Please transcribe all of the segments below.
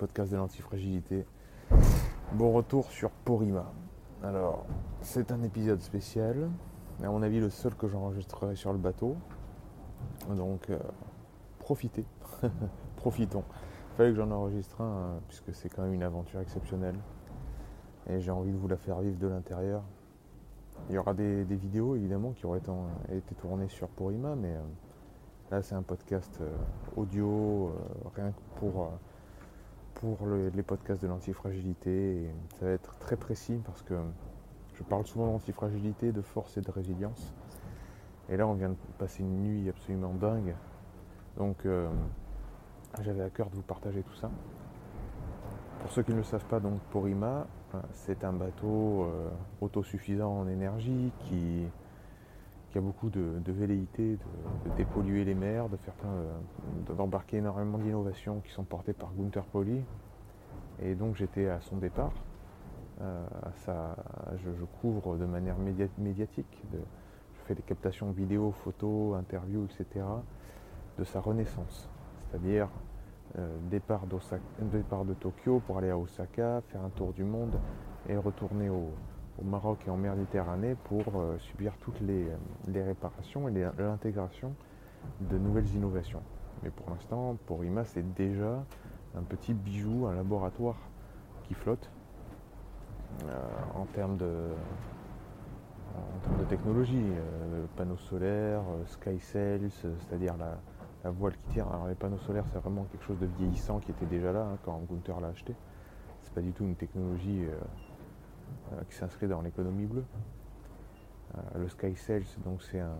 podcasts de l'antifragilité. Bon retour sur Porima. Alors, c'est un épisode spécial, à mon avis le seul que j'enregistrerai sur le bateau. Donc, euh, profitez, profitons. Fallait que j'en enregistre un, euh, puisque c'est quand même une aventure exceptionnelle. Et j'ai envie de vous la faire vivre de l'intérieur. Il y aura des, vidéos évidemment qui auraient été, tournées sur Porima, mais euh, Là, c'est un podcast euh, audio, rien que pour, pour le- les podcasts de l'antifragilité. Ça va être très précis parce que je parle souvent d'antifragilité, de force et de résilience. Et là, on vient de passer une nuit absolument dingue. Donc, euh, j'avais à cœur de vous partager tout ça. Pour ceux qui ne le savent pas, donc Porima, euh, c'est un bateau euh, autosuffisant en énergie qui, qui a beaucoup de, de velléité de, dépolluer les mers, de faire d'embarquer énormément d'innovations qui sont portées par Gunther Pauli. Et donc j'étais à son départ. euh, je, couvre de manière média- médiatique. je fais des captations vidéo, photos, interviews, etc. de sa renaissance. C'est-à-dire euh, départ de Tokyo pour aller à Osaka, faire un tour du monde et retourner au, au Maroc et en Méditerranée pour euh, subir toutes les, réparations et l'intégration de nouvelles innovations. Mais pour l'instant, pour IMA, c'est déjà un petit bijou, un laboratoire qui flotte euh, en termes de, technologie, euh, panneaux solaires, euh, SkyCells, euh, c'est-à-dire la, voile qui tire. Alors les panneaux solaires, c'est vraiment quelque chose de vieillissant qui était déjà là hein, quand Gunther l'a acheté. C'est pas du tout une technologie qui s'inscrit dans l'économie bleue. Euh, le SkyCells, donc c'est un,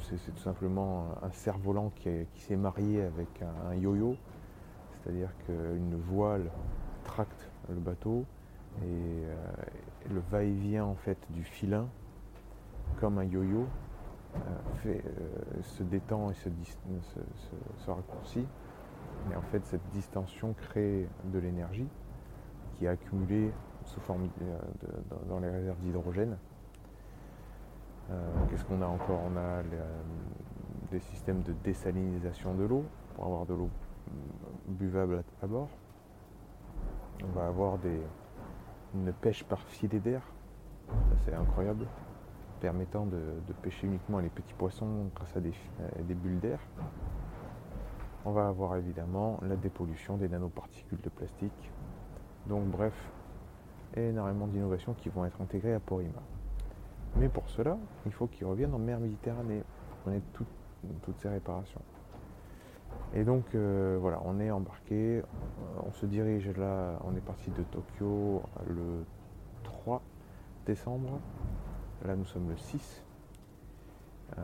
c'est tout simplement un cerf-volant qui, qui s'est marié avec un, yo-yo, c'est-à-dire qu'une voile tracte le bateau et, euh, le va-et-vient en fait du filin, comme un yo-yo, euh, euh, se détend et se, se- se- raccourcit. Et en fait, cette distension crée de l'énergie qui est accumulée sous forme euh, dans- les réserves d'hydrogène. Euh, Qu'est-ce qu'on a encore? On a euh, des systèmes de désalinisation de l'eau pour avoir de l'eau buvable à, bord. On va avoir une pêche par filet d'air, c'est incroyable, permettant de, pêcher uniquement les petits poissons grâce à des bulles d'air. On va avoir évidemment la dépollution des nanoparticules de plastique. Donc bref, énormément d'innovations qui vont être intégrées à Porima. Mais pour cela, il faut qu'ils reviennent en mer Méditerranée qu'on ait tout- toutes ces réparations. Et donc euh, voilà, on est embarqué, on se dirige là, on est parti de Tokyo le 3 décembre. Là nous sommes le 6. Euh,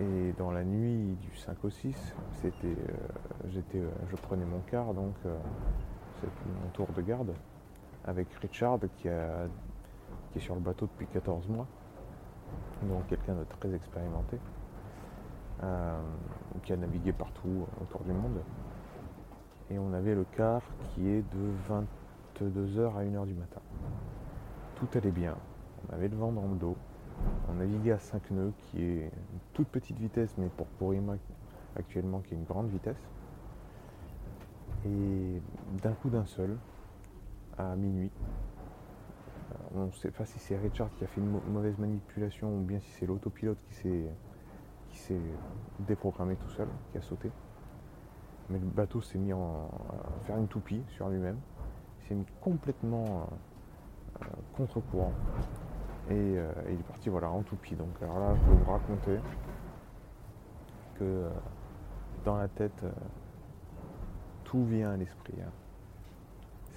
et dans la nuit du 5 au 6, c'était, euh, j'étais, je prenais mon car, donc c'est mon tour de garde avec Richard qui, est sur le bateau depuis 14 mois, donc quelqu'un de très expérimenté, euh, qui a navigué partout autour du monde. Et on avait le quart qui est de 22h à 1h du matin. Tout allait bien, on avait le vent dans le dos, on naviguait à 5 nœuds, qui est une toute petite vitesse, mais pour Porima actuellement qui est une grande vitesse. Et d'un coup d'un seul, à minuit, euh, on ne sait pas si c'est Richard qui a fait une mau- mauvaise manipulation ou bien si c'est l'autopilote qui s'est qui s'est déprogrammé tout seul, qui a sauté. Mais le bateau s'est mis en, à faire une toupie sur lui-même. Il s'est mis complètement euh, euh, contre-courant. Et il est parti voilà, en toupie. Donc alors là, je peux vous raconter que dans la tête, tout vient à l'esprit. hein.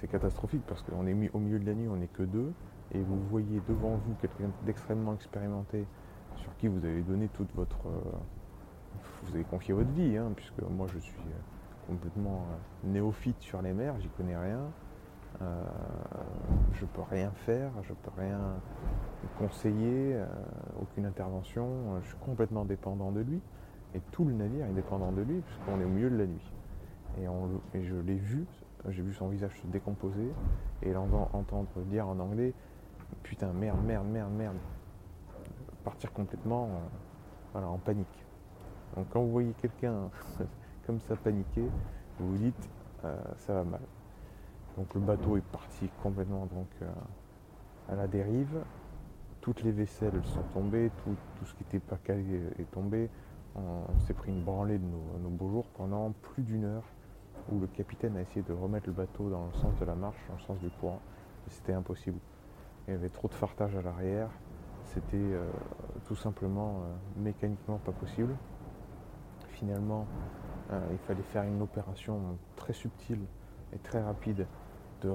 C'est catastrophique parce qu'on est mis au milieu de la nuit, on n'est que deux, et vous voyez devant vous quelqu'un d'extrêmement expérimenté sur qui vous avez donné toute votre. euh, vous avez confié votre vie, hein, puisque moi je suis euh, complètement euh, néophyte sur les mers, j'y connais rien. Euh, je peux rien faire, je peux rien conseiller, aucune intervention. Je suis complètement dépendant de lui. Et tout le navire est dépendant de lui, puisqu'on est au milieu de la nuit. Et, je l'ai vu, j'ai vu son visage se décomposer, et l'entendre dire en anglais Putain, merde, merde, merde, merde. Partir complètement voilà, en panique. Donc quand vous voyez quelqu'un comme ça paniquer, vous vous dites euh, ça va mal. Donc le bateau est parti complètement donc, euh, à la dérive. Toutes les vaisselles sont tombées, tout, ce qui n'était pas calé est tombé. On, s'est pris une branlée de nos, beaux jours pendant plus d'une heure où le capitaine a essayé de remettre le bateau dans le sens de la marche, dans le sens du courant. C'était impossible. Il y avait trop de fartage à l'arrière. C'était euh, tout simplement mécaniquement pas possible. Finalement, euh, il fallait faire une opération très subtile et très rapide de,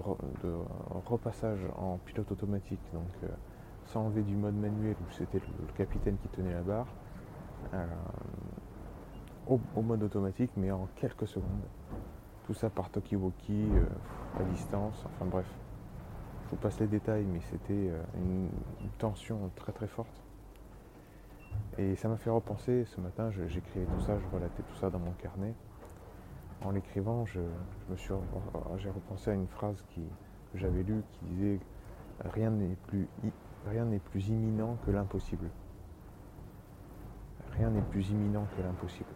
repassage en pilote automatique, donc euh, sans enlever du mode manuel où c'était le, capitaine qui tenait la barre, euh, au, mode automatique, mais en quelques secondes. Tout ça par talkie-walkie, à distance, enfin bref. Je vous passe les détails, mais c'était une tension très très forte. Et ça m'a fait repenser, ce matin, j'écrivais tout ça, je relatais tout ça dans mon carnet. En l'écrivant, je, me suis, j'ai repensé à une phrase qui, que j'avais lue qui disait Rien n'est plus, rien n'est plus imminent que l'impossible. Rien n'est plus imminent que l'impossible.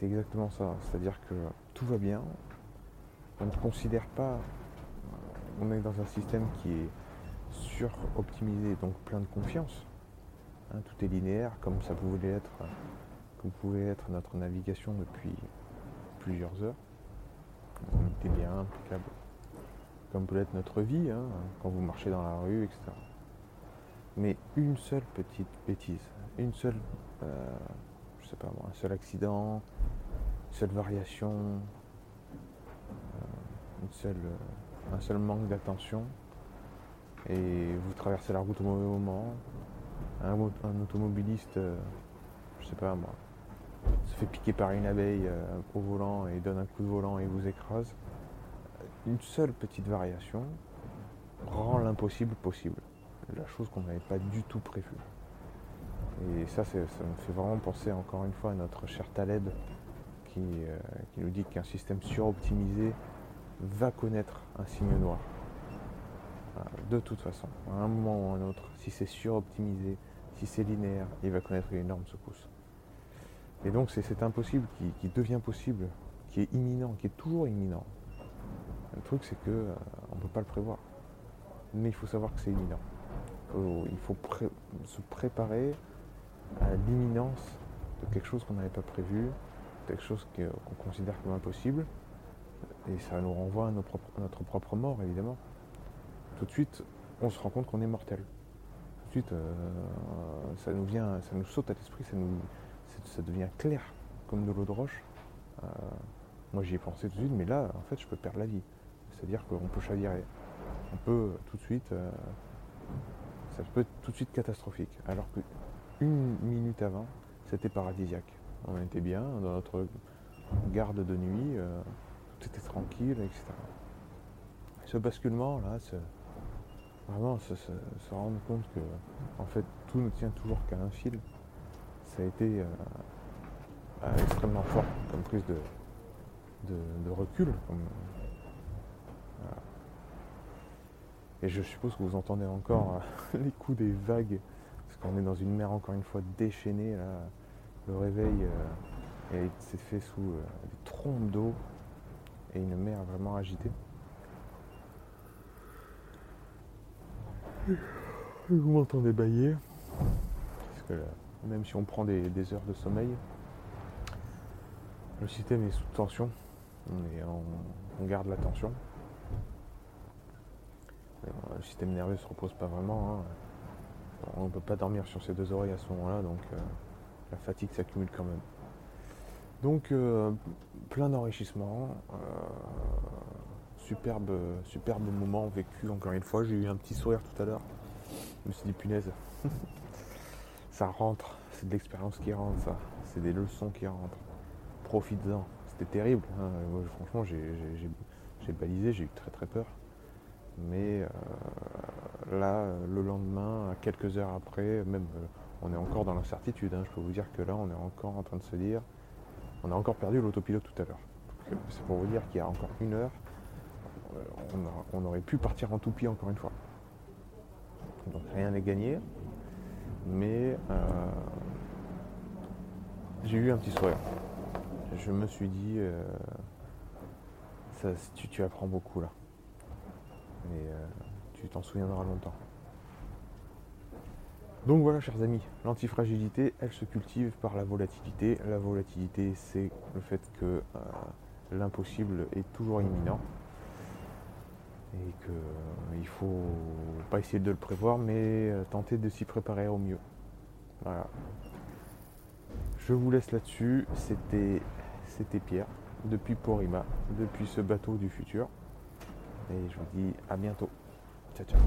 C'est exactement ça, c'est-à-dire que tout va bien, on ne considère pas, on est dans un système qui est suroptimisé, donc plein de confiance Hein, tout est linéaire, comme ça pouvait être, comme pouvait être notre navigation depuis plusieurs heures. On était bien, impeccable. Comme peut l'être notre vie, hein, quand vous marchez dans la rue, etc. Mais une seule petite bêtise, une seule, euh, un seul accident, une seule variation, euh, euh, un seul manque d'attention, et vous traversez la route au mauvais moment, un, automobiliste, euh, je sais pas moi, se fait piquer par une abeille au volant et donne un coup de volant et vous écrase, une seule petite variation rend l'impossible possible. La chose qu'on n'avait pas du tout prévue. Et ça, ça me fait vraiment penser encore une fois à notre cher Taleb qui, euh, nous dit qu'un système suroptimisé va connaître un signe noir. De toute façon, à un moment ou à un autre, si c'est suroptimisé, si c'est linéaire, il va connaître une énorme secousse. Et donc c'est cet impossible qui, devient possible, qui est imminent, qui est toujours imminent. Le truc c'est que euh, ne peut pas le prévoir. Mais il faut savoir que c'est imminent. il faut se préparer à l'imminence de quelque chose qu'on n'avait pas prévu, quelque chose qu'on considère comme impossible. Et ça nous renvoie à notre propre mort, évidemment. Tout de suite, on se rend compte qu'on est mortel suite, euh, ça nous vient, ça nous saute à l'esprit, ça, devient clair comme de l'eau de roche. Euh, moi j'y ai pensé tout de suite, mais là en fait je peux perdre la vie. C'est-à-dire qu'on peut chavirer. On peut tout de suite. Euh, ça peut être tout de suite catastrophique. Alors qu'une minute avant, c'était paradisiaque. On était bien dans notre garde de nuit, tout était tranquille, etc. Ce basculement là, vraiment se, rendre compte que en fait tout ne tient toujours qu'à un fil, ça a été euh, euh, extrêmement fort comme prise de, recul. Et je suppose que vous entendez encore euh, les coups des vagues, qu'on est dans une mer encore une fois déchaînée. Le réveil s'est fait sous des trompes d'eau et une mer vraiment agitée. Vous m'entendez bailler. Parce que même si on prend des, heures de sommeil, le système est sous tension. On, garde la tension. le système nerveux ne se repose pas vraiment. Hein. On ne peut pas dormir sur ses deux oreilles à ce moment-là, donc euh, la fatigue s'accumule quand même. Donc euh, plein d'enrichissement, euh, superbe, superbe moment vécu encore une fois. J'ai eu un petit sourire tout à l'heure. Je me suis dit punaise, ça rentre, c'est de l'expérience qui rentre ça, c'est des leçons qui rentrent. Profites-en, c'était terrible. hein. Franchement, j'ai balisé, j'ai eu très très peur. Mais là, le lendemain, quelques heures après, même euh, on est encore dans l'incertitude. hein. Je peux vous dire que là, on est encore en train de se dire, on a encore perdu l'autopilote tout à l'heure. Euh, C'est pour vous dire qu'il y a encore une heure, euh, on, aurait pu partir en toupie encore une fois. Donc rien n'est gagné. Mais euh, j'ai eu un petit sourire. Je me suis dit, euh, tu, apprends beaucoup là. Euh, tu t'en souviendras longtemps. Donc voilà, chers amis, l'antifragilité, elle se cultive par la volatilité. La volatilité, c'est le fait que euh, l'impossible est toujours imminent et que euh, il faut pas essayer de le prévoir, mais euh, tenter de s'y préparer au mieux. Voilà. Je vous laisse là-dessus. C'était, c'était Pierre, depuis Porima, depuis ce bateau du futur. Et je vous dis à bientôt. 제철.